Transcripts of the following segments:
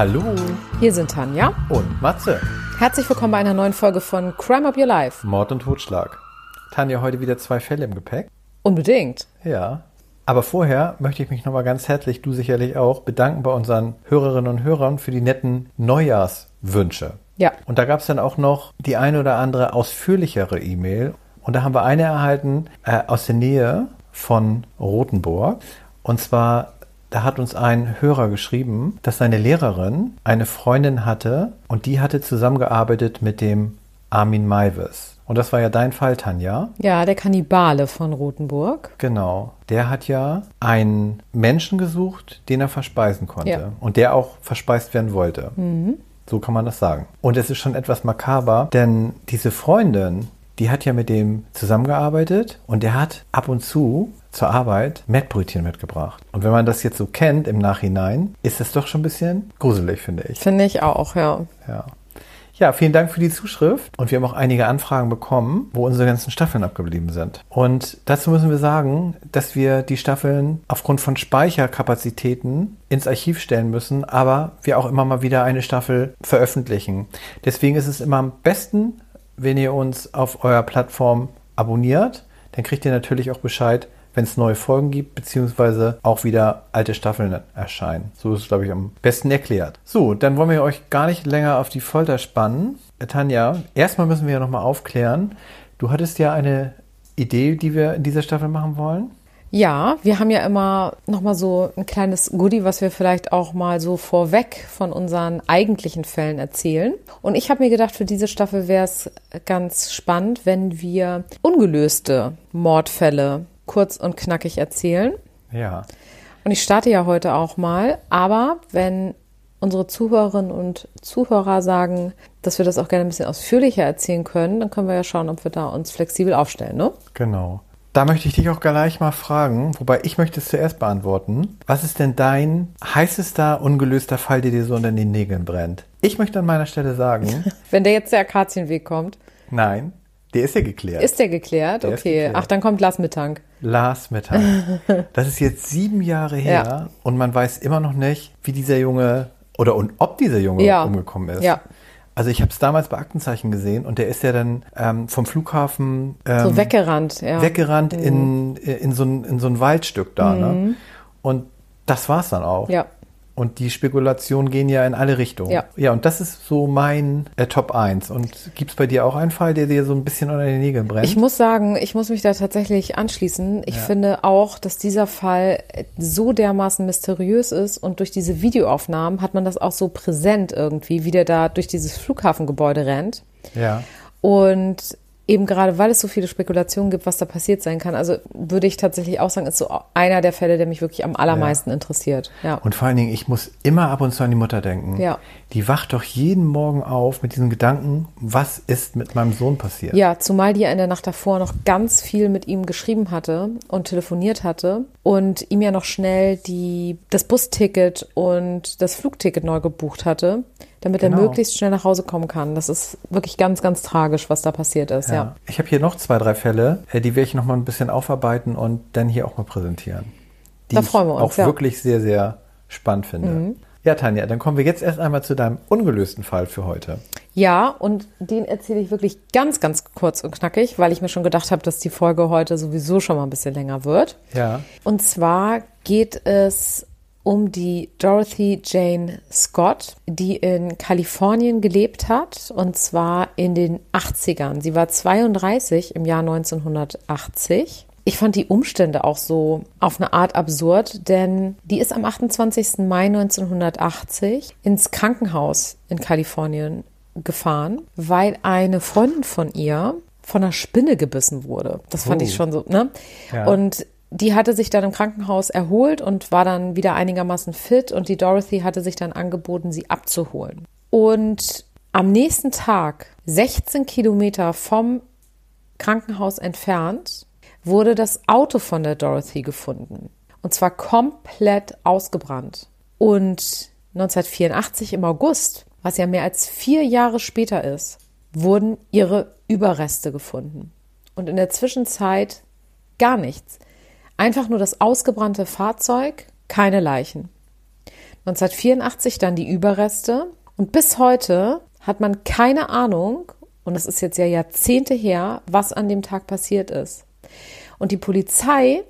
Hallo Hier sind Tanja. und Matze. Herzlich willkommen bei einer neuen Folge von Crime Up Your Life. Mord und Totschlag. Tanja, heute wieder zwei Fälle im Gepäck. Unbedingt. Ja. Aber vorher möchte ich mich nochmal ganz herzlich, du sicherlich auch, bedanken bei unseren Hörerinnen und Hörern für die netten Neujahrswünsche. Ja. Und da gab es dann auch noch die eine oder andere ausführlichere E-Mail. Und da haben wir eine erhalten äh, aus der Nähe von Rothenburg. Und zwar, da hat uns ein Hörer geschrieben, dass seine Lehrerin eine Freundin hatte und die hatte zusammengearbeitet mit dem Armin Maivis. Und das war ja dein Fall, Tanja. Ja, der Kannibale von Rothenburg. Genau. Der hat ja einen Menschen gesucht, den er verspeisen konnte. Ja. Und der auch verspeist werden wollte. So kann man das sagen. Und es ist schon etwas makaber, denn diese Freundin, die hat ja mit dem zusammengearbeitet und der hat ab und zu zur Arbeit Mettbrötchen mitgebracht. Und wenn man das jetzt so kennt im Nachhinein, ist das doch schon ein bisschen gruselig, finde ich. Finde ich auch, ja. Ja. Ja, vielen Dank für die Zuschrift. Und wir haben auch einige Anfragen bekommen, wo unsere ganzen Staffeln abgeblieben sind. Und dazu müssen wir sagen, dass wir die Staffeln aufgrund von Speicherkapazitäten ins Archiv stellen müssen, aber wir auch immer mal wieder eine Staffel veröffentlichen. Deswegen ist es immer am besten, wenn ihr uns auf eurer Plattform abonniert. Dann kriegt ihr natürlich auch Bescheid, wenn es neue Folgen gibt, beziehungsweise auch wieder alte Staffeln erscheinen. So ist es, glaube ich, am besten erklärt. So, dann wollen wir euch gar nicht länger auf die Folter spannen. Äh, Tanja, erstmal müssen wir ja nochmal aufklären. Du hattest ja eine Idee, die wir in dieser Staffel machen wollen. Ja, wir haben ja immer noch mal so ein kleines Goodie, was wir vielleicht auch mal so vorweg von unseren eigentlichen Fällen erzählen. Und ich habe mir gedacht, für diese Staffel wäre es ganz spannend, wenn wir ungelöste Mordfälle kurz und knackig erzählen. Ja. Und ich starte ja heute auch mal, aber wenn unsere Zuhörerinnen und Zuhörer sagen, dass wir das auch gerne ein bisschen ausführlicher erzählen können, dann können wir ja schauen, ob wir da uns flexibel aufstellen, ne? Genau. Da möchte ich dich auch gleich mal fragen, wobei ich möchte es zuerst beantworten. Was ist denn dein heißester, ungelöster Fall, der dir so unter den Nägeln brennt? Ich möchte an meiner Stelle sagen, Wenn der jetzt der Akazienweg kommt, nein, der ist ja geklärt. ist der geklärt? Der okay. geklärt. Ach, dann kommt Lars Mittank. Lars Mittag. Das ist jetzt sieben Jahre her Ja. und man weiß immer noch nicht, wie dieser Junge oder und ob dieser Junge Ja. umgekommen ist. Ja. Also ich habe es damals bei Aktenzeichen gesehen und der ist ja dann ähm, vom Flughafen ähm, So weggerannt, ja. Mhm. weggerannt in, in, so ein, in so ein Waldstück da. Ne? Und das war's dann auch. Ja. Und die Spekulationen gehen ja in alle Richtungen. Ja. ja, und das ist so mein äh, Top 1. Und gibt's bei dir auch einen Fall, der dir so ein bisschen unter den Nägeln brennt? Ich muss sagen, ich muss mich da tatsächlich anschließen. Ich finde auch, dass dieser Fall so dermaßen mysteriös ist und durch diese Videoaufnahmen hat man das auch so präsent irgendwie, wie der da durch dieses Flughafengebäude rennt. ja. Und eben gerade, weil es so viele Spekulationen gibt, was da passiert sein kann, also würde ich tatsächlich auch sagen, ist so einer der Fälle, der mich wirklich am allermeisten interessiert. Ja. Und vor allen Dingen, ich muss immer ab und zu an die Mutter denken. Ja. Die wacht doch jeden Morgen auf mit diesem Gedanken, was ist mit meinem Sohn passiert? Ja, zumal die ja in der Nacht davor noch ganz viel mit ihm geschrieben hatte und telefoniert hatte und ihm ja noch schnell die, das Busticket und das Flugticket neu gebucht hatte, damit er Genau. möglichst schnell nach Hause kommen kann. Das ist wirklich ganz, ganz tragisch, was da passiert ist. Ja. Ich habe hier noch zwei, drei Fälle, äh, die werde ich noch mal ein bisschen aufarbeiten und dann hier auch mal präsentieren. Die Da freuen wir uns, ich auch ja. Mhm. wirklich sehr, sehr spannend finde. Ja, Tanja, dann kommen wir jetzt erst einmal zu deinem ungelösten Fall für heute. Ja, und den erzähle ich wirklich ganz, ganz kurz und knackig, weil ich mir schon gedacht habe, dass die Folge heute sowieso schon mal ein bisschen länger wird. Ja. Und zwar geht es um die Dorothy Jane Scott, die in Kalifornien gelebt hat, und zwar in den 80ern. Sie war 32 im Jahr 1980. Ich fand die Umstände auch so auf eine Art absurd, denn die ist am 28. Mai 1980 ins Krankenhaus in Kalifornien gefahren, weil eine Freundin von ihr von einer Spinne gebissen wurde. Das fand Oh. ich schon so, ne? Ja. Und die hatte sich dann im Krankenhaus erholt und war dann wieder einigermaßen fit und die Dorothy hatte sich dann angeboten, sie abzuholen. Und am nächsten Tag, 16 Kilometer vom Krankenhaus entfernt, wurde das Auto von der Dorothy gefunden. Und zwar komplett ausgebrannt. Und 1984 im August, was ja mehr als vier Jahre später ist, wurden ihre Überreste gefunden. Und in der Zwischenzeit gar nichts. Einfach nur das ausgebrannte Fahrzeug, keine Leichen. 1984 dann die Überreste. Und bis heute hat man keine Ahnung, und es ist jetzt ja Jahrzehnte her, was an dem Tag passiert ist. Und die Polizei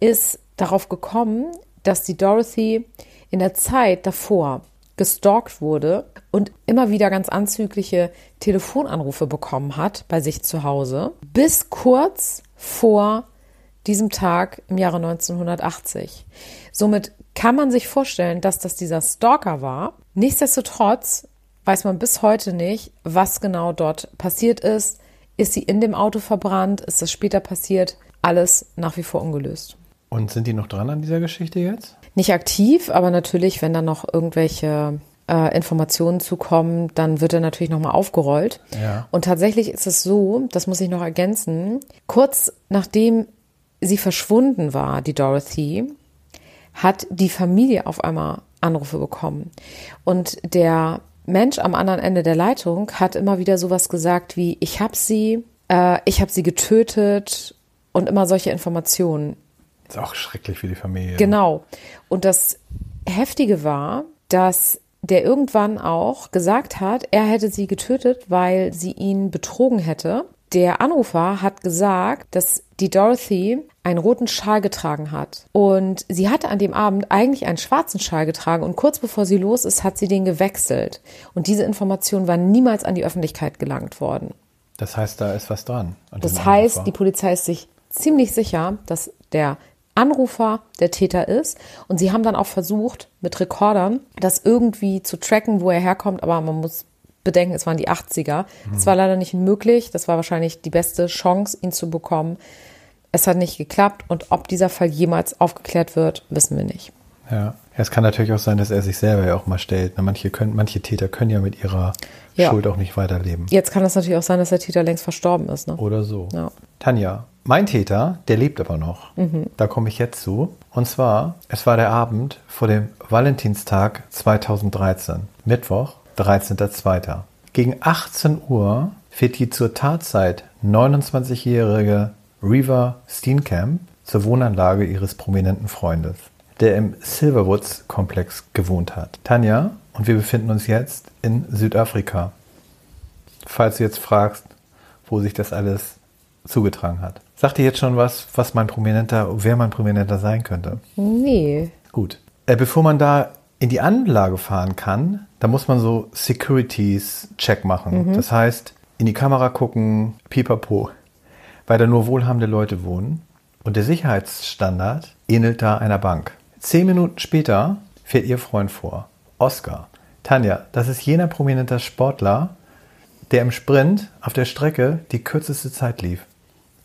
ist darauf gekommen, dass die Dorothy in der Zeit davor gestalkt wurde und immer wieder ganz anzügliche Telefonanrufe bekommen hat bei sich zu Hause, bis kurz vor diesem Tag im Jahre 1980. Somit kann man sich vorstellen, dass das dieser Stalker war. Nichtsdestotrotz weiß man bis heute nicht, was genau dort passiert ist. Ist sie in dem Auto verbrannt? Ist das später passiert? Alles nach wie vor ungelöst. Und sind die noch dran an dieser Geschichte jetzt? Nicht aktiv, aber natürlich, wenn da noch irgendwelche äh, Informationen zukommen, dann wird er natürlich nochmal aufgerollt. Ja. Und tatsächlich ist es so, das muss ich noch ergänzen, kurz nachdem sie verschwunden war, die Dorothy, hat die Familie auf einmal Anrufe bekommen. Und der Mensch am anderen Ende der Leitung hat immer wieder sowas gesagt wie, ich habe sie, äh, ich habe sie getötet und immer solche Informationen. Ist auch schrecklich für die Familie. Genau. Und das Heftige war, dass der irgendwann auch gesagt hat, er hätte sie getötet, weil sie ihn betrogen hätte. Der Anrufer hat gesagt, dass die Dorothy einen roten Schal getragen hat. Und sie hatte an dem Abend eigentlich einen schwarzen Schal getragen und kurz bevor sie los ist, hat sie den gewechselt. Und diese Information war niemals an die Öffentlichkeit gelangt worden. Das heißt, da ist was dran. Das heißt, die Polizei ist sich ziemlich sicher, dass der Anrufer der Täter ist. Und sie haben dann auch versucht, mit Rekordern das irgendwie zu tracken, wo er herkommt. Aber man muss bedenken, es waren die 80er. Es war leider nicht möglich. Das war wahrscheinlich die beste Chance, ihn zu bekommen. Es hat nicht geklappt. Und ob dieser Fall jemals aufgeklärt wird, wissen wir nicht. Ja. Es kann natürlich auch sein, dass er sich selber ja auch mal stellt. Manche, können, manche Täter können ja mit ihrer Ja. Schuld auch nicht weiterleben. Jetzt kann es natürlich auch sein, dass der Täter längst verstorben ist. Ne? Oder so. Ja. Tanja, mein Täter, der lebt aber noch. Da komme ich jetzt zu. Und zwar, es war der Abend vor dem Valentinstag 2013. Mittwoch, 13.02. Gegen 18 Uhr fährt die zur Tatzeit 29-jährige Reva Steenkamp zur Wohnanlage ihres prominenten Freundes, der im Silverwoods-Komplex gewohnt hat. Tanja und wir befinden uns jetzt in Südafrika. Falls du jetzt fragst, wo sich das alles zugetragen hat. Sagt dir jetzt schon was, was mein Prominenter, wer mein Prominenter sein könnte? Nee. Gut. Äh, bevor man da in die Anlage fahren kann, da muss man so Securities-Check machen. Das heißt, in die Kamera gucken, pipapo. Weil da nur wohlhabende Leute wohnen. Und der Sicherheitsstandard ähnelt da einer Bank. Zehn Minuten später fährt ihr Freund vor. Oscar. Tanja, das ist jener prominenter Sportler, der im Sprint auf der Strecke die kürzeste Zeit lief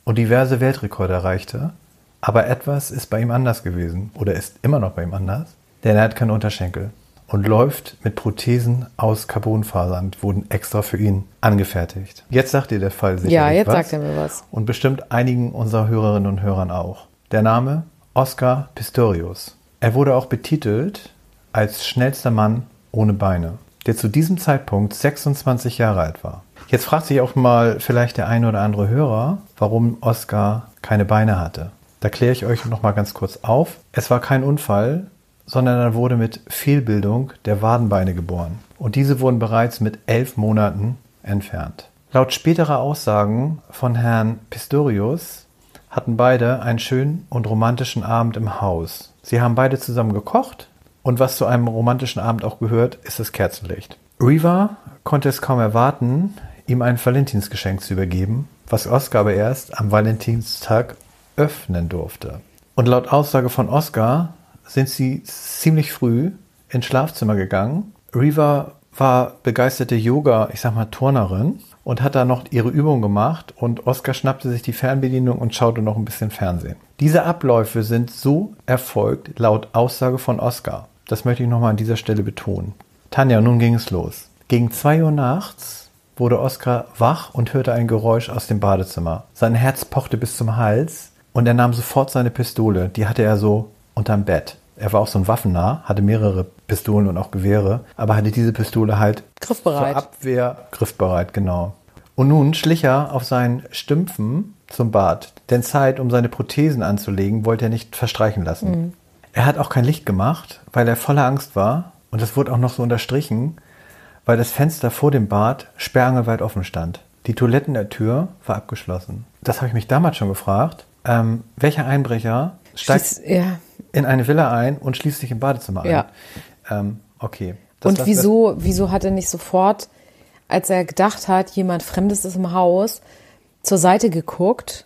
und diverse Weltrekorde erreichte. Aber etwas ist bei ihm anders gewesen oder ist immer noch bei ihm anders, denn er hat keine Unterschenkel und läuft mit Prothesen aus Carbonfasern, die wurden extra für ihn angefertigt. Jetzt sagt dir der Fall sicherlich Ja, jetzt was. sagt er mir was. Und bestimmt einigen unserer Hörerinnen und Hörern auch. Der Name Oscar Pistorius. Er wurde auch betitelt als schnellster Mann ohne Beine, der zu diesem Zeitpunkt 26 Jahre alt war. Jetzt fragt sich auch mal vielleicht der eine oder andere Hörer, warum Oscar keine Beine hatte. Da kläre ich euch noch mal ganz kurz auf. Es war kein Unfall, sondern er wurde mit Fehlbildung der Wadenbeine geboren. Und diese wurden bereits mit elf Monaten entfernt. Laut späterer Aussagen von Herrn Pistorius hatten beide einen schönen und romantischen Abend im Haus. Sie haben beide zusammen gekocht und was zu einem romantischen Abend auch gehört, ist das Kerzenlicht. Reva konnte es kaum erwarten, ihm ein Valentinsgeschenk zu übergeben, was Oscar aber erst am Valentinstag öffnen durfte. Und laut Aussage von Oscar sind sie ziemlich früh ins Schlafzimmer gegangen. Reva war begeisterte Yoga, ich sag mal Turnerin und hat da noch ihre Übung gemacht und Oscar schnappte sich die Fernbedienung und schaute noch ein bisschen Fernsehen. Diese Abläufe sind so erfolgt laut Aussage von Oscar. Das möchte ich nochmal an dieser Stelle betonen. Tanja, nun ging es los. Gegen zwei Uhr nachts wurde Oscar wach und hörte ein Geräusch aus dem Badezimmer. Sein Herz pochte bis zum Hals und er nahm sofort seine Pistole. Die hatte er so unterm Bett. Er war auch so ein Waffennah, hatte mehrere Pistolen und auch Gewehre, aber hatte diese Pistole halt Griffbereit. zur Abwehr griffbereit, genau. Und nun schlich er auf seinen Stümpfen zum Bad, denn Zeit, um seine Prothesen anzulegen, wollte er nicht verstreichen lassen. Er hat auch kein Licht gemacht, weil er voller Angst war. Und das wurde auch noch so unterstrichen, weil das Fenster vor dem Bad sperrangelweit offen stand. Die Toilettentür war abgeschlossen. Das habe ich mich damals schon gefragt. Ähm, welcher Einbrecher steigt Schließ- ja. In eine Villa ein und schließt sich im Badezimmer ein? Ja. Ähm, okay. Das Und wieso, wieso hat er nicht sofort, als er gedacht hat, jemand Fremdes ist im Haus, zur Seite geguckt,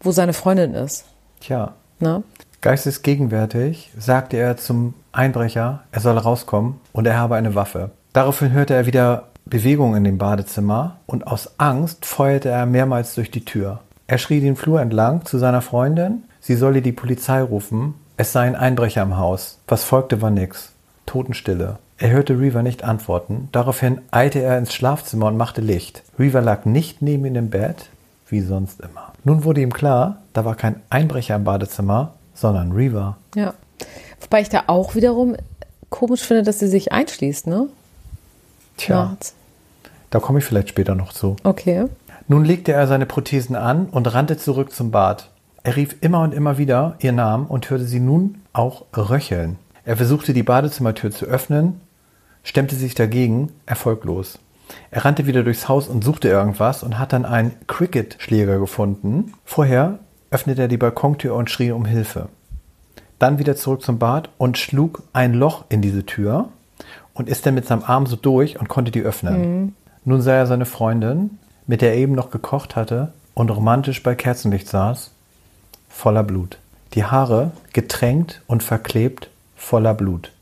wo seine Freundin ist? Tja, Ne? geistesgegenwärtig sagte er zum Einbrecher, er solle rauskommen und er habe eine Waffe. Daraufhin hörte er wieder Bewegung in dem Badezimmer und aus Angst feuerte er mehrmals durch die Tür. Er schrie den Flur entlang zu seiner Freundin, sie solle die Polizei rufen, es sei ein Einbrecher im Haus. Was folgte war nix. Totenstille. Er hörte Reaver nicht antworten, daraufhin eilte er ins Schlafzimmer und machte Licht. Reaver lag nicht neben ihm im Bett, wie sonst immer. Nun wurde ihm klar, da war kein Einbrecher im Badezimmer, sondern Reaver. Ja. Wobei ich da auch wiederum komisch finde, dass sie sich einschließt, ne? Tja, Nachts. da komme ich vielleicht später noch zu. Okay. Nun legte er seine Prothesen an und rannte zurück zum Bad. Er rief immer und immer wieder ihr Namen und hörte sie nun auch röcheln. Er versuchte die Badezimmertür zu öffnen, stemmte sich dagegen, erfolglos. Er rannte wieder durchs Haus und suchte irgendwas und hat dann einen Cricket-Schläger gefunden. Vorher öffnete er die Balkontür und schrie um Hilfe. Dann wieder zurück zum Bad und schlug ein Loch in diese Tür und ist dann mit seinem Arm so durch und konnte die öffnen. Nun sah er seine Freundin, mit der er eben noch gekocht hatte und romantisch bei Kerzenlicht saß, voller Blut. Die Haare getränkt und verklebt, voller Blut.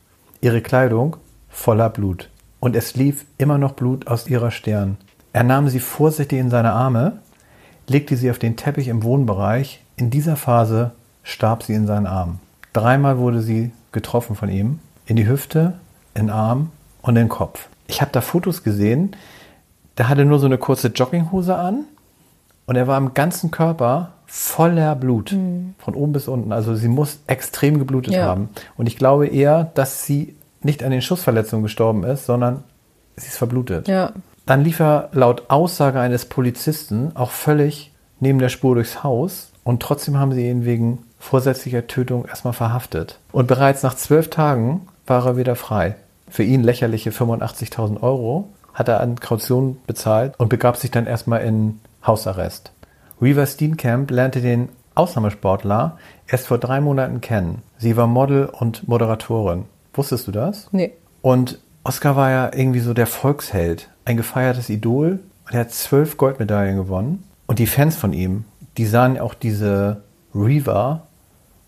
Ihre Kleidung voller Blut. Und es lief immer noch Blut aus ihrer Stirn. Er nahm sie vorsichtig in seine Arme, legte sie auf den Teppich im Wohnbereich. In dieser Phase starb sie in seinen Armen. Dreimal wurde sie getroffen von ihm. In die Hüfte, in den Arm und in den Kopf. Ich habe da Fotos gesehen. Der hatte nur so eine kurze Jogginghose an und er war im ganzen Körper voller Blut. Von oben bis unten. Also sie muss extrem geblutet Ja. haben. Und ich glaube eher, dass sie nicht an den Schussverletzungen gestorben ist, sondern sie ist verblutet. Ja. Dann lief er laut Aussage eines Polizisten auch völlig neben der Spur durchs Haus und trotzdem haben sie ihn wegen vorsätzlicher Tötung erstmal verhaftet. Und bereits nach zwölf Tagen war er wieder frei. Für ihn lächerliche 85.000 Euro hat er an Kaution bezahlt und begab sich dann erstmal in Hausarrest. Reaver Steenkamp lernte den Ausnahmesportler erst vor drei Monaten kennen. Sie war Model und Moderatorin. Wusstest du das? Nee. Und Oscar war ja irgendwie so der Volksheld, ein gefeiertes Idol. Und er hat zwölf Goldmedaillen gewonnen. Und die Fans von ihm, die sahen auch diese Reaver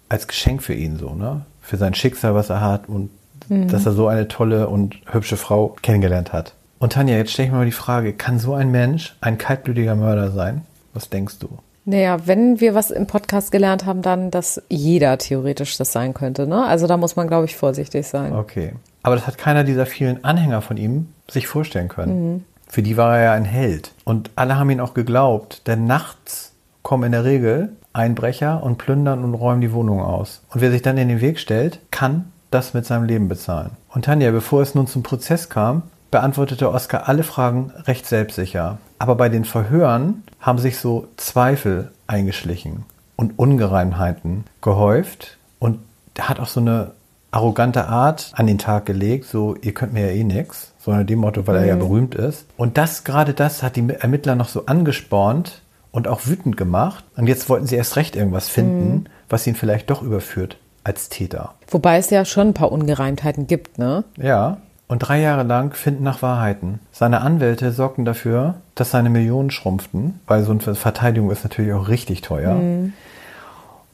als Geschenk für ihn so, ne? Für sein Schicksal, was er hat und dass er so eine tolle und hübsche Frau kennengelernt hat. Und Tanja, jetzt stelle ich mir mal die Frage, kann so ein Mensch ein kaltblütiger Mörder sein? Was denkst du? Naja, wenn wir was im Podcast gelernt haben, dann, dass jeder theoretisch das sein könnte, ne? Also da muss man, glaube ich, vorsichtig sein. Okay. Aber das hat keiner dieser vielen Anhänger von ihm sich vorstellen können. Für die war er ja ein Held. Und alle haben ihn auch geglaubt, denn nachts kommen in der Regel Einbrecher und plündern und räumen die Wohnung aus. Und wer sich dann in den Weg stellt, kann das mit seinem Leben bezahlen. Und Tanja, bevor es nun zum Prozess kam, beantwortete Oskar alle Fragen recht selbstsicher. Aber bei den Verhören haben sich so Zweifel eingeschlichen und Ungereimheiten gehäuft. Und er hat auch so eine arrogante Art an den Tag gelegt, so ihr könnt mir ja eh nix, so nach dem Motto, weil er ja berühmt ist. Und das, gerade das hat die Ermittler noch so angespornt und auch wütend gemacht. Und jetzt wollten sie erst recht irgendwas finden, was ihn vielleicht doch überführt als Täter. Wobei es ja schon ein paar Ungereimtheiten gibt, ne? Ja. Und drei Jahre lang finden nach Wahrheiten. Seine Anwälte sorgten dafür, dass seine Millionen schrumpften, weil so eine Verteidigung ist natürlich auch richtig teuer.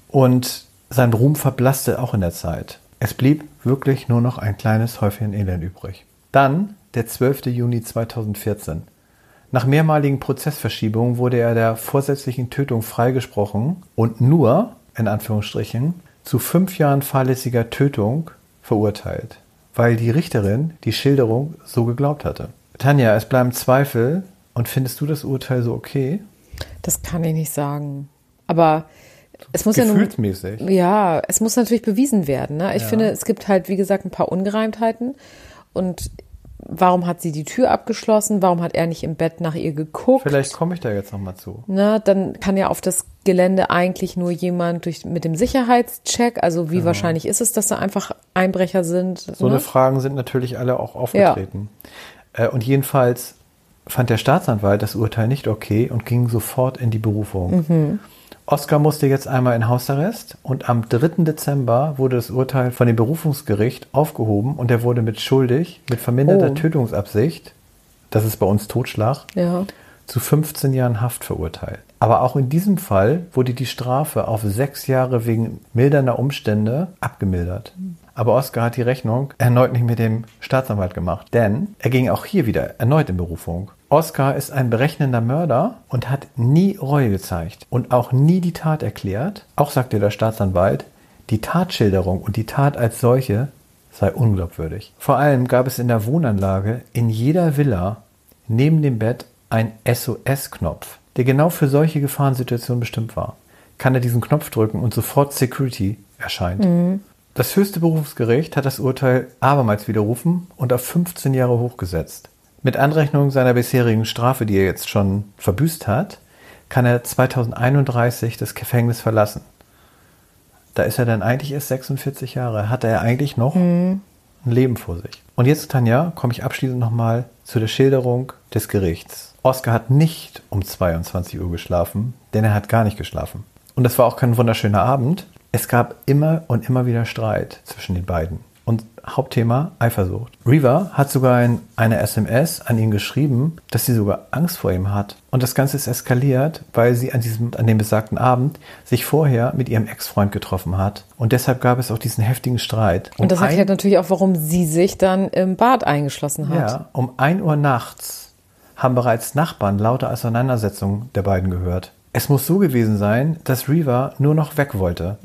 Und sein Ruhm verblasste auch in der Zeit. Es blieb wirklich nur noch ein kleines Häufchen Elend übrig. Dann der 12. Juni 2014. Nach mehrmaligen Prozessverschiebungen wurde er der vorsätzlichen Tötung freigesprochen und nur, in Anführungsstrichen, zu fünf Jahren fahrlässiger Tötung verurteilt, weil die Richterin die Schilderung so geglaubt hatte. Tanja, es bleiben Zweifel und findest du das Urteil so okay? Das kann ich nicht sagen. Aber es muss ja nun, Gefühlsmäßig. ja, es muss natürlich bewiesen werden. Ne? Ich Ja. finde, es gibt halt, wie gesagt, ein paar Ungereimtheiten. Und warum hat sie die Tür abgeschlossen? Warum hat er nicht im Bett nach ihr geguckt? Vielleicht komme ich da jetzt nochmal zu. Na, dann kann ja auf das Gelände eigentlich nur jemand durch, mit dem Sicherheitscheck. Also wie wahrscheinlich ist es, dass da einfach Einbrecher sind? So ne? eine Fragen sind natürlich alle auch aufgetreten. Äh, Und jedenfalls fand der Staatsanwalt das Urteil nicht okay und ging sofort in die Berufung. Mhm. Oscar musste jetzt einmal in Hausarrest und am 3. Dezember wurde das Urteil von dem Berufungsgericht aufgehoben und er wurde mit schuldig, mit verminderter Oh. Tötungsabsicht, das ist bei uns Totschlag, Ja. zu 15 Jahren Haft verurteilt. Aber auch in diesem Fall wurde die Strafe auf sechs Jahre wegen mildernder Umstände abgemildert. Aber Oscar hat die Rechnung erneut nicht mit dem Staatsanwalt gemacht, denn er ging auch hier wieder erneut in Berufung. Oscar ist ein berechnender Mörder und hat nie Reue gezeigt und auch nie die Tat erklärt. Auch sagte der Staatsanwalt, die Tatschilderung und die Tat als solche sei unglaubwürdig. Vor allem gab es in der Wohnanlage in jeder Villa neben dem Bett ein SOS-Knopf, der genau für solche Gefahrensituationen bestimmt war. Kann er diesen Knopf drücken und sofort Security erscheint. Das höchste Berufsgericht hat das Urteil abermals widerrufen und auf 15 Jahre hochgesetzt. Mit Anrechnung seiner bisherigen Strafe, die er jetzt schon verbüßt hat, kann er 2031 das Gefängnis verlassen. Da ist er dann eigentlich erst 46 Jahre. Hat er eigentlich noch ein Leben vor sich. Und jetzt, Tanja, komme ich abschließend nochmal zu der Schilderung des Gerichts. Oscar hat nicht um 22 Uhr geschlafen, denn er hat gar nicht geschlafen. Und es war auch kein wunderschöner Abend. Es gab immer und immer wieder Streit zwischen den beiden. Und Hauptthema Eifersucht. Reva hat sogar in einer SMS an ihn geschrieben, dass sie sogar Angst vor ihm hat. Und das Ganze ist eskaliert, weil sie an, diesem, an dem besagten Abend sich vorher mit ihrem Ex-Freund getroffen hat. Und deshalb gab es auch diesen heftigen Streit. Und das Um erklärt natürlich auch, warum sie sich dann im Bad eingeschlossen hat. ja, um 1 Uhr nachts haben bereits Nachbarn laute Auseinandersetzungen der beiden gehört. Es muss so gewesen sein, dass Reva nur noch weg wollte.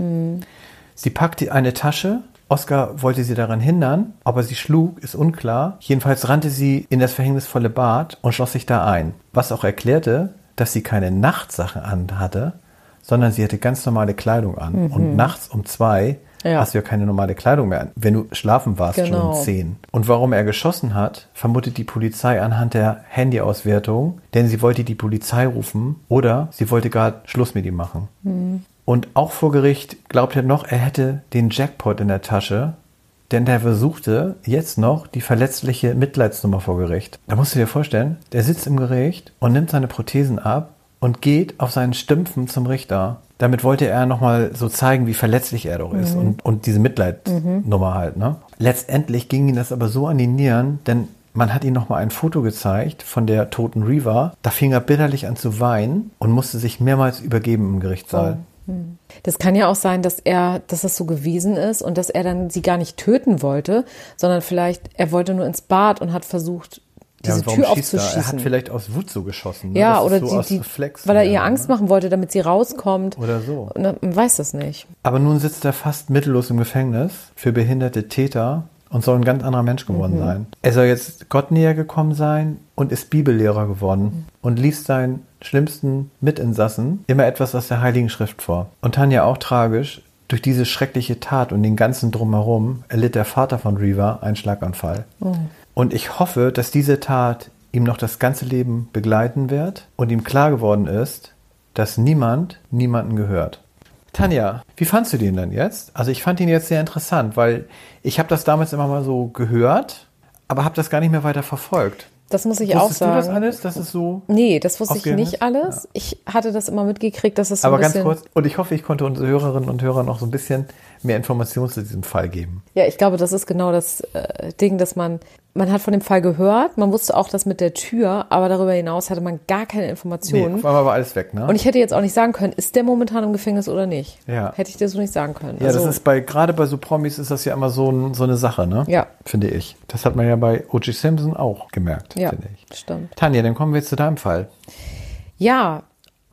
Sie packte eine Tasche. Oscar wollte sie daran hindern, aber sie schlug, ist unklar. Jedenfalls rannte sie in das verhängnisvolle Bad und schloss sich da ein. Was auch erklärte, dass sie keine Nachtsachen an hatte, sondern sie hatte ganz normale Kleidung an. Und nachts um zwei Ja. hast du ja keine normale Kleidung mehr an, wenn du schlafen warst schon Genau. um zehn. Und warum er geschossen hat, vermutet die Polizei anhand der Handyauswertung, denn sie wollte die Polizei rufen oder sie wollte gar Schluss mit ihm machen. Und auch vor Gericht glaubt er noch, er hätte den Jackpot in der Tasche, denn der versuchte jetzt noch die verletzliche Mitleidsnummer vor Gericht. Da musst du dir vorstellen, der sitzt im Gericht und nimmt seine Prothesen ab und geht auf seinen Stümpfen zum Richter. Damit wollte er nochmal so zeigen, wie verletzlich er doch ist und, und diese Mitleidsnummer halt. Ne? Letztendlich ging ihm das aber so an die Nieren, denn man hat ihm nochmal ein Foto gezeigt von der toten Reva. Da fing er bitterlich an zu weinen und musste sich mehrmals übergeben im Gerichtssaal. Das kann ja auch sein, dass er, dass das so gewesen ist und dass er dann sie gar nicht töten wollte, sondern vielleicht er wollte nur ins Bad und hat versucht, diese warum Tür schießt er? Er aufzuschießen. hat vielleicht aus Wut so geschossen. Ne? ja, Das oder so die, aus die, Reflex weil er ihr? Angst machen wollte, damit sie rauskommt. Oder so. Man weiß das nicht. Aber nun sitzt er fast mittellos im Gefängnis für behinderte Täter und soll ein ganz anderer Mensch geworden sein. Er soll jetzt Gott näher gekommen sein und ist Bibellehrer geworden und liest seinen schlimmsten Mitinsassen immer etwas aus der Heiligen Schrift vor. Und Tanja auch tragisch, durch diese schreckliche Tat und den ganzen Drumherum erlitt der Vater von Reva einen Schlaganfall. Und ich hoffe, dass diese Tat ihm noch das ganze Leben begleiten wird und ihm klar geworden ist, dass niemand niemanden gehört. Tanja, wie fandst du den denn jetzt? Also ich fand ihn jetzt sehr interessant, weil ich habe das damals immer mal so gehört, aber habe das gar nicht mehr weiter verfolgt. Das muss ich auch Wusstest du sagen. das alles? Das ist so. Nee, das wusste ich nicht ist? alles. Ich hatte das immer mitgekriegt, dass es so aber ganz kurz, und ich hoffe, ich konnte unsere Hörerinnen und Hörer noch so ein bisschen mehr Informationen zu diesem Fall geben. Ja, ich glaube, das ist genau das äh, Ding, dass man, man hat von dem Fall gehört, man wusste auch das mit der Tür, aber darüber hinaus hatte man gar keine Nee, Informationen. auf einmal war alles weg, ne? Und ich hätte jetzt auch nicht sagen können, ist der momentan im Gefängnis oder nicht? Ja. Hätte ich dir so nicht sagen können. ja, also, das ist bei, gerade bei so Promis ist das ja immer so, ein, so eine Sache, ne? Ja. Finde ich. Das hat man ja bei O.J. Simpson auch gemerkt, ja, finde ich. stimmt. Tanja, dann kommen wir jetzt zu deinem Fall. Ja,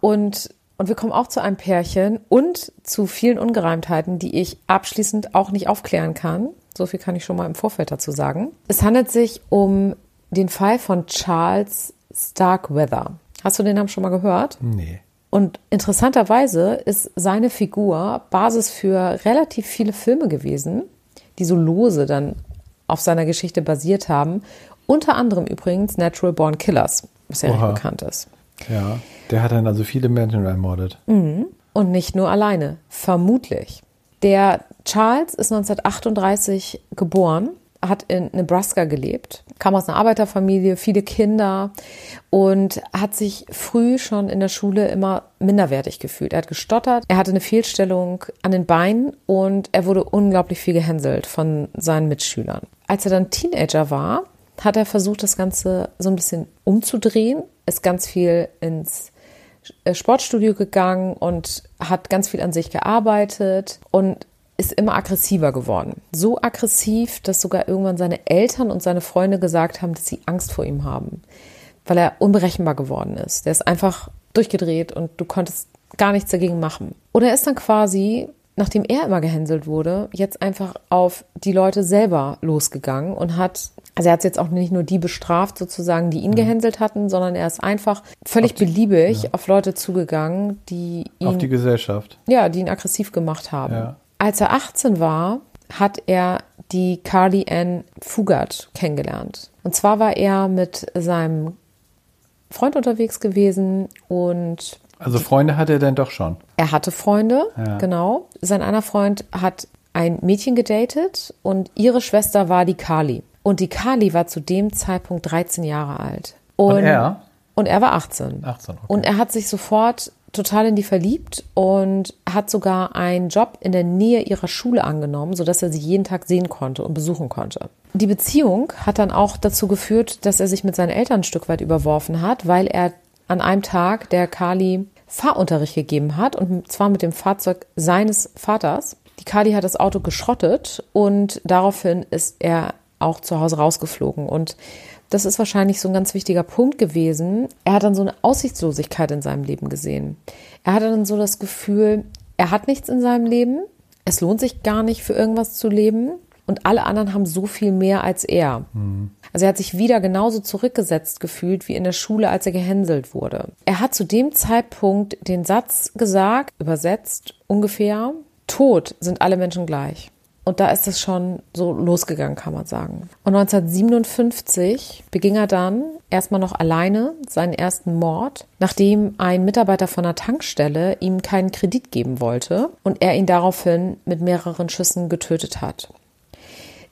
und, und wir kommen auch zu einem Pärchen und zu vielen Ungereimtheiten, die ich abschließend auch nicht aufklären kann. So viel kann ich schon mal im Vorfeld dazu sagen. Es handelt sich um den Fall von Charles Starkweather. Hast du den Namen schon mal gehört? Nee. Und interessanterweise ist seine Figur Basis für relativ viele Filme gewesen, die so lose dann auf seiner Geschichte basiert haben. Unter anderem übrigens Natural Born Killers, was ja Oha. recht bekannt ist. Ja. Der hat dann also viele Menschen ermordet. Und nicht nur alleine, vermutlich. Der Charles ist 1938 geboren, hat in Nebraska gelebt, kam aus einer Arbeiterfamilie, viele Kinder und hat sich früh schon in der Schule immer minderwertig gefühlt. Er hat gestottert, er hatte eine Fehlstellung an den Beinen und er wurde unglaublich viel gehänselt von seinen Mitschülern. Als er dann Teenager war, hat er versucht, das Ganze so ein bisschen umzudrehen, ist ganz viel ins äh, Sportstudio gegangen und hat ganz viel an sich gearbeitet und ist immer aggressiver geworden. So aggressiv, dass sogar irgendwann seine Eltern und seine Freunde gesagt haben, dass sie Angst vor ihm haben, weil er unberechenbar geworden ist. Der ist einfach durchgedreht und du konntest gar nichts dagegen machen. Und er ist dann quasi, nachdem er immer gehänselt wurde, jetzt einfach auf die Leute selber losgegangen und hat also er hat jetzt auch nicht nur die bestraft, sozusagen, die ihn gehänselt hatten, sondern er ist einfach völlig Auf die- beliebig auf Leute zugegangen, die ihn, Auf die Gesellschaft. ja, die ihn aggressiv gemacht haben. Ja. Als er 18 war, hat er die Carly Ann Fugard kennengelernt. Und zwar war er mit seinem Freund unterwegs gewesen und Also Freunde hat er denn doch schon. Er hatte Freunde, Ja. genau. Sein einer Freund hat ein Mädchen gedatet und ihre Schwester war die Kali. Und die Kali war zu dem Zeitpunkt 13 Jahre alt. Und er? Und er war 18. 18, okay. Und er hat sich sofort total in die verliebt und hat sogar einen Job in der Nähe ihrer Schule angenommen, sodass er sie jeden Tag sehen konnte und besuchen konnte. Die Beziehung hat dann auch dazu geführt, dass er sich mit seinen Eltern ein Stück weit überworfen hat, weil er an einem Tag der Kali Fahrunterricht gegeben hat und zwar mit dem Fahrzeug seines Vaters. Die Kali hat das Auto geschrottet und daraufhin ist er auch zu Hause rausgeflogen und das ist wahrscheinlich so ein ganz wichtiger Punkt gewesen. Er hat dann so eine Aussichtslosigkeit in seinem Leben gesehen. Er hatte dann so das Gefühl, er hat nichts in seinem Leben. Es lohnt sich gar nicht für irgendwas zu leben. Und alle anderen haben so viel mehr als er. Also er hat sich wieder genauso zurückgesetzt gefühlt wie in der Schule, als er gehänselt wurde. Er hat zu dem Zeitpunkt den Satz gesagt, übersetzt ungefähr, tot sind alle Menschen gleich. Und da ist es schon so losgegangen, kann man sagen. Und 1957 beging er dann erstmal noch alleine seinen ersten Mord, nachdem ein Mitarbeiter von einer Tankstelle ihm keinen Kredit geben wollte und er ihn daraufhin mit mehreren Schüssen getötet hat.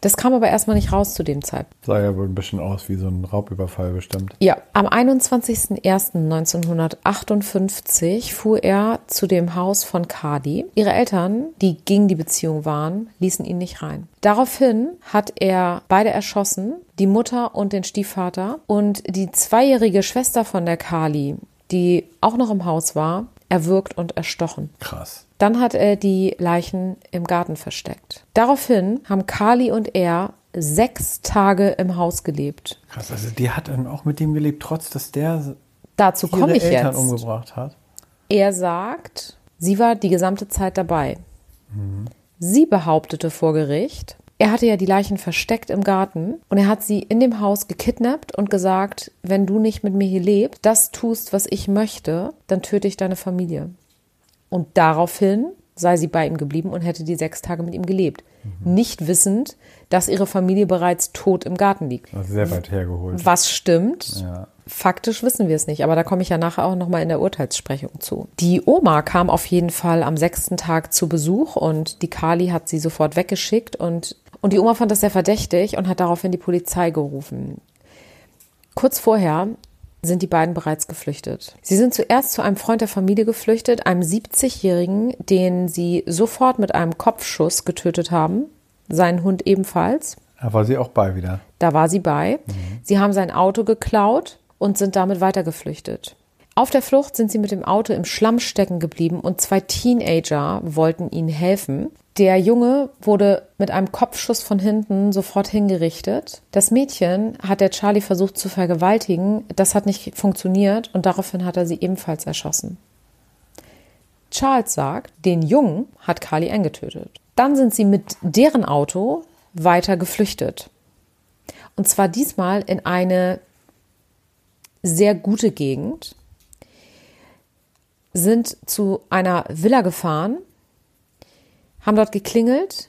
Das kam aber erstmal nicht raus zu dem Zeitpunkt. Sah ja wohl ein bisschen aus wie so ein Raubüberfall bestimmt. Ja, am 21.01.1958 fuhr er zu dem Haus von Cardi. Ihre Eltern, die gegen die Beziehung waren, ließen ihn nicht rein. Daraufhin hat er beide erschossen, die Mutter und den Stiefvater und die zweijährige Schwester von der Kali, die auch noch im Haus war, erwürgt und erstochen. Krass. Dann hat er die Leichen im Garten versteckt. Daraufhin haben Kali und er sechs Tage im Haus gelebt. Krass. Also die hat dann auch mit dem gelebt, trotz dass der Dazu ihre komme ich Eltern jetzt. umgebracht hat. Er sagt, sie war die gesamte Zeit dabei. Sie behauptete vor Gericht, er hatte ja die Leichen versteckt im Garten und er hat sie in dem Haus gekidnappt und gesagt, wenn du nicht mit mir hier lebst, das tust, was ich möchte, dann töte ich deine Familie. Und daraufhin sei sie bei ihm geblieben und hätte die sechs Tage mit ihm gelebt. Nicht wissend, dass ihre Familie bereits tot im Garten liegt. Also sehr weit hergeholt. Was stimmt? Ja. Faktisch wissen wir es nicht, aber da komme ich ja nachher auch nochmal in der Urteilssprechung zu. Die Oma kam auf jeden Fall am sechsten Tag zu Besuch und die Kali hat sie sofort weggeschickt und, und die Oma fand das sehr verdächtig und hat daraufhin die Polizei gerufen. Kurz vorher sind die beiden bereits geflüchtet. Sie sind zuerst zu einem Freund der Familie geflüchtet, einem 70-Jährigen, den sie sofort mit einem Kopfschuss getötet haben, seinen Hund ebenfalls. Da war sie auch bei wieder. Da war sie bei. Sie haben sein Auto geklaut und sind damit weitergeflüchtet. Auf der Flucht sind sie mit dem Auto im Schlamm stecken geblieben und zwei Teenager wollten ihnen helfen. Der Junge wurde mit einem Kopfschuss von hinten sofort hingerichtet. Das Mädchen hat der Charlie versucht zu vergewaltigen. Das hat nicht funktioniert und daraufhin hat er sie ebenfalls erschossen. Charles sagt, den Jungen hat Carly Ann getötet. Dann sind sie mit deren Auto weiter geflüchtet. Und zwar diesmal in eine sehr gute Gegend, sind zu einer Villa gefahren, haben dort geklingelt.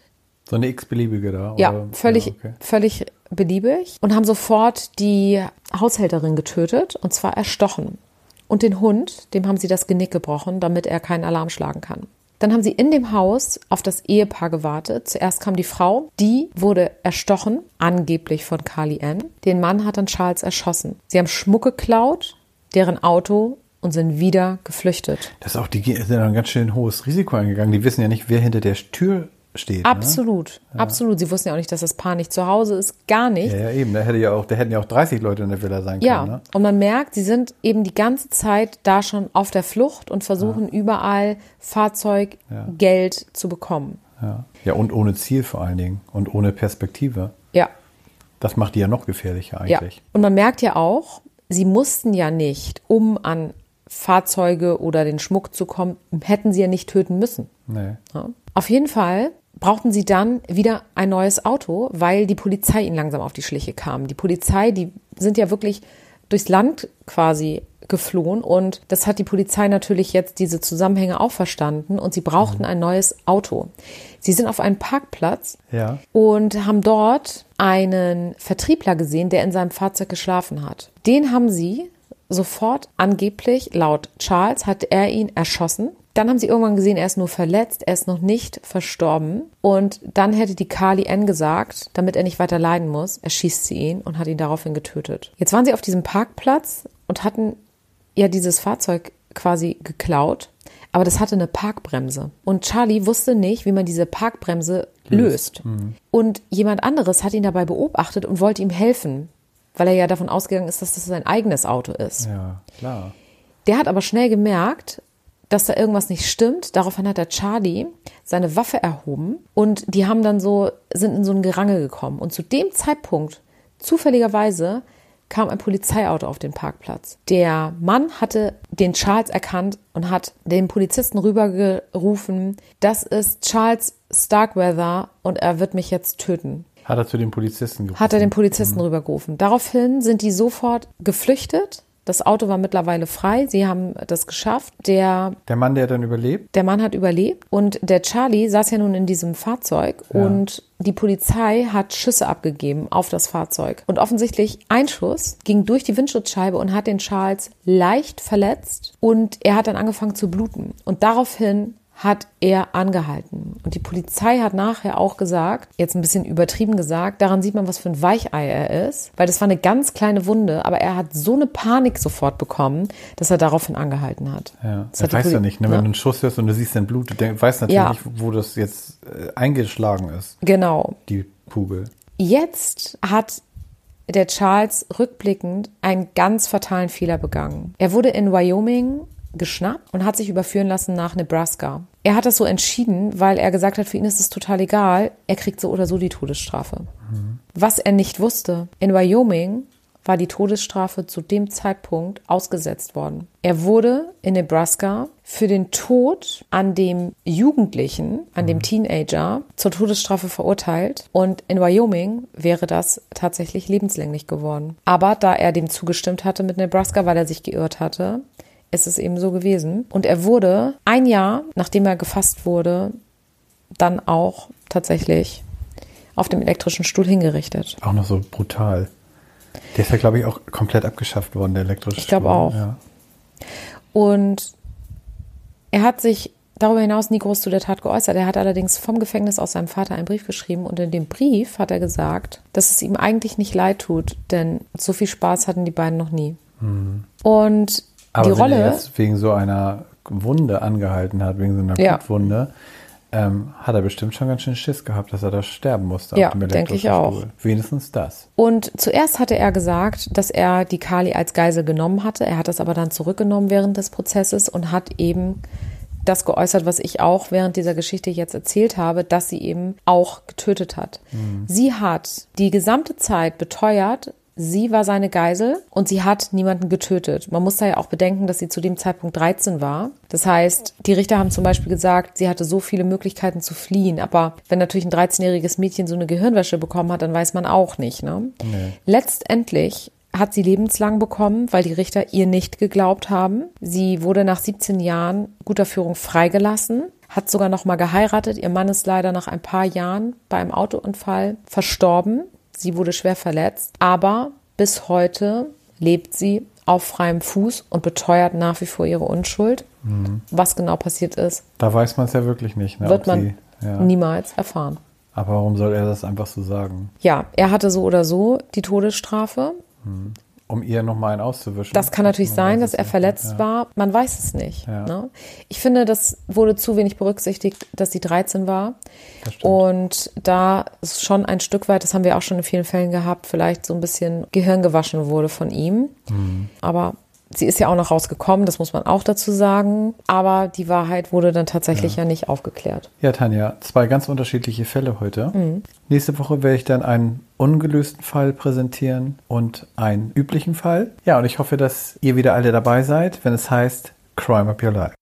So eine x-beliebige da? Ja, oder? völlig, Ja, okay. völlig beliebig und haben sofort die Haushälterin getötet und zwar erstochen. Und den Hund, dem haben sie das Genick gebrochen, damit er keinen Alarm schlagen kann. Dann haben sie in dem Haus auf das Ehepaar gewartet. Zuerst kam die Frau, die wurde erstochen, angeblich von Carly Ann. Den Mann hat dann Charles erschossen. Sie haben Schmuck geklaut, deren Auto und sind wieder geflüchtet. Das ist auch, die sind ein ganz schön hohes Risiko eingegangen. Die wissen ja nicht, wer hinter der Tür steht. Absolut, ne? absolut. Sie wussten ja auch nicht, dass das Paar nicht zu Hause ist, gar nicht. Ja, ja eben. Da hätte ja auch, da hätten ja auch 30 Leute in der Villa sein ja. können. Ja, ne? und man merkt, sie sind eben die ganze Zeit da schon auf der Flucht und versuchen ja. überall Fahrzeug, ja. Geld zu bekommen. Ja. ja, und ohne Ziel vor allen Dingen und ohne Perspektive. Ja. Das macht die ja noch gefährlicher eigentlich. Ja. Und man merkt ja auch, sie mussten ja nicht, um an Fahrzeuge oder den Schmuck zu kommen, hätten sie ja nicht töten müssen. Nee. Ja. Auf jeden Fall brauchten sie dann wieder ein neues Auto, weil die Polizei ihnen langsam auf die Schliche kam. Die Polizei, die sind ja wirklich durchs Land quasi geflohen und das hat die Polizei natürlich jetzt diese Zusammenhänge auch verstanden und sie brauchten ein neues Auto. Sie sind auf einem Parkplatz ja. und haben dort einen Vertriebler gesehen, der in seinem Fahrzeug geschlafen hat. Den haben sie sofort angeblich, laut Charles, hat er ihn erschossen. Dann haben sie irgendwann gesehen, er ist nur verletzt, er ist noch nicht verstorben. Und dann hätte die Carly Ann gesagt, damit er nicht weiter leiden muss, erschießt sie ihn und hat ihn daraufhin getötet. Jetzt waren sie auf diesem Parkplatz und hatten ja dieses Fahrzeug quasi geklaut, aber das hatte eine Parkbremse. Und Charlie wusste nicht, wie man diese Parkbremse löst. Mhm. Und jemand anderes hat ihn dabei beobachtet und wollte ihm helfen weil er ja davon ausgegangen ist, dass das sein eigenes Auto ist. Ja, klar. Der hat aber schnell gemerkt, dass da irgendwas nicht stimmt. Daraufhin hat der Charlie seine Waffe erhoben und die haben dann so, sind in so ein Gerangel gekommen. Und zu dem Zeitpunkt, zufälligerweise, kam ein Polizeiauto auf den Parkplatz. Der Mann hatte den Charles erkannt und hat den Polizisten rübergerufen, das ist Charles Starkweather und er wird mich jetzt töten. Hat er zu den Polizisten gerufen? Hat er den Polizisten mhm. rübergerufen. Daraufhin sind die sofort geflüchtet. Das Auto war mittlerweile frei. Sie haben das geschafft. Der, der Mann, der dann überlebt? Der Mann hat überlebt. Und der Charlie saß ja nun in diesem Fahrzeug ja. und die Polizei hat Schüsse abgegeben auf das Fahrzeug. Und offensichtlich ein Schuss ging durch die Windschutzscheibe und hat den Charles leicht verletzt und er hat dann angefangen zu bluten. Und daraufhin hat er angehalten. Und die Polizei hat nachher auch gesagt, jetzt ein bisschen übertrieben gesagt, daran sieht man, was für ein Weichei er ist, weil das war eine ganz kleine Wunde, aber er hat so eine Panik sofort bekommen, dass er daraufhin angehalten hat. Ja, das er weiß ja nicht, ne? wenn ja. du einen Schuss hörst und du siehst dein Blut, du weißt natürlich ja. nicht, wo das jetzt äh, eingeschlagen ist. Genau. Die Kugel. Jetzt hat der Charles rückblickend einen ganz fatalen Fehler begangen. Er wurde in Wyoming geschnappt und hat sich überführen lassen nach Nebraska. Er hat das so entschieden, weil er gesagt hat, für ihn ist es total egal, er kriegt so oder so die Todesstrafe. Mhm. Was er nicht wusste, in Wyoming war die Todesstrafe zu dem Zeitpunkt ausgesetzt worden. Er wurde in Nebraska für den Tod an dem Jugendlichen, an dem mhm. Teenager zur Todesstrafe verurteilt und in Wyoming wäre das tatsächlich lebenslänglich geworden. Aber da er dem zugestimmt hatte mit Nebraska, weil er sich geirrt hatte, ist es eben so gewesen. Und er wurde ein Jahr, nachdem er gefasst wurde, dann auch tatsächlich auf dem elektrischen Stuhl hingerichtet. Auch noch so brutal. Der ist ja, glaube ich, auch komplett abgeschafft worden, der elektrische ich Stuhl. Ich glaube auch. Ja. Und er hat sich darüber hinaus nie groß zu der Tat geäußert. Er hat allerdings vom Gefängnis aus seinem Vater einen Brief geschrieben und in dem Brief hat er gesagt, dass es ihm eigentlich nicht leid tut, denn so viel Spaß hatten die beiden noch nie. Mhm. Und aber die Rolle. Er jetzt wegen so einer Wunde angehalten hat, wegen so einer ja. Blutwunde, ähm, hat er bestimmt schon ganz schön Schiss gehabt, dass er da sterben musste. Ja, denke ich auch. Wenigstens das. Und zuerst hatte er gesagt, dass er die Kali als Geisel genommen hatte. Er hat das aber dann zurückgenommen während des Prozesses und hat eben das geäußert, was ich auch während dieser Geschichte jetzt erzählt habe, dass sie eben auch getötet hat. Mhm. Sie hat die gesamte Zeit beteuert, Sie war seine Geisel und sie hat niemanden getötet. Man muss da ja auch bedenken, dass sie zu dem Zeitpunkt 13 war. Das heißt, die Richter haben zum Beispiel gesagt, sie hatte so viele Möglichkeiten zu fliehen. Aber wenn natürlich ein 13-jähriges Mädchen so eine Gehirnwäsche bekommen hat, dann weiß man auch nicht. Ne? Nee. Letztendlich hat sie lebenslang bekommen, weil die Richter ihr nicht geglaubt haben. Sie wurde nach 17 Jahren guter Führung freigelassen, hat sogar noch mal geheiratet. Ihr Mann ist leider nach ein paar Jahren bei einem Autounfall verstorben. Sie wurde schwer verletzt, aber bis heute lebt sie auf freiem Fuß und beteuert nach wie vor ihre Unschuld. Mhm. Was genau passiert ist, Da weiß man es ja wirklich nicht. Ne, wird man sie, ja. niemals erfahren. Aber warum soll er das einfach so sagen? Ja, er hatte so oder so die Todesstrafe. Um ihr nochmal einen auszuwischen? Das kann natürlich sein, dass er verletzt Ja. war. Man weiß es nicht. Ja. Ne? Ich finde, das wurde zu wenig berücksichtigt, dass sie 13 war. Und da ist schon ein Stück weit, das haben wir auch schon in vielen Fällen gehabt, vielleicht so ein bisschen Gehirn gewaschen wurde von ihm. Mhm. Aber sie ist ja auch noch rausgekommen, das muss man auch dazu sagen. Aber die Wahrheit wurde dann tatsächlich ja, nicht aufgeklärt. Ja, Tanja, zwei ganz unterschiedliche Fälle heute. Mhm. Nächste Woche werde ich dann einen ungelösten Fall präsentieren und einen üblichen Fall. Ja, und ich hoffe, dass ihr wieder alle dabei seid, wenn es heißt Crime Up Your Life.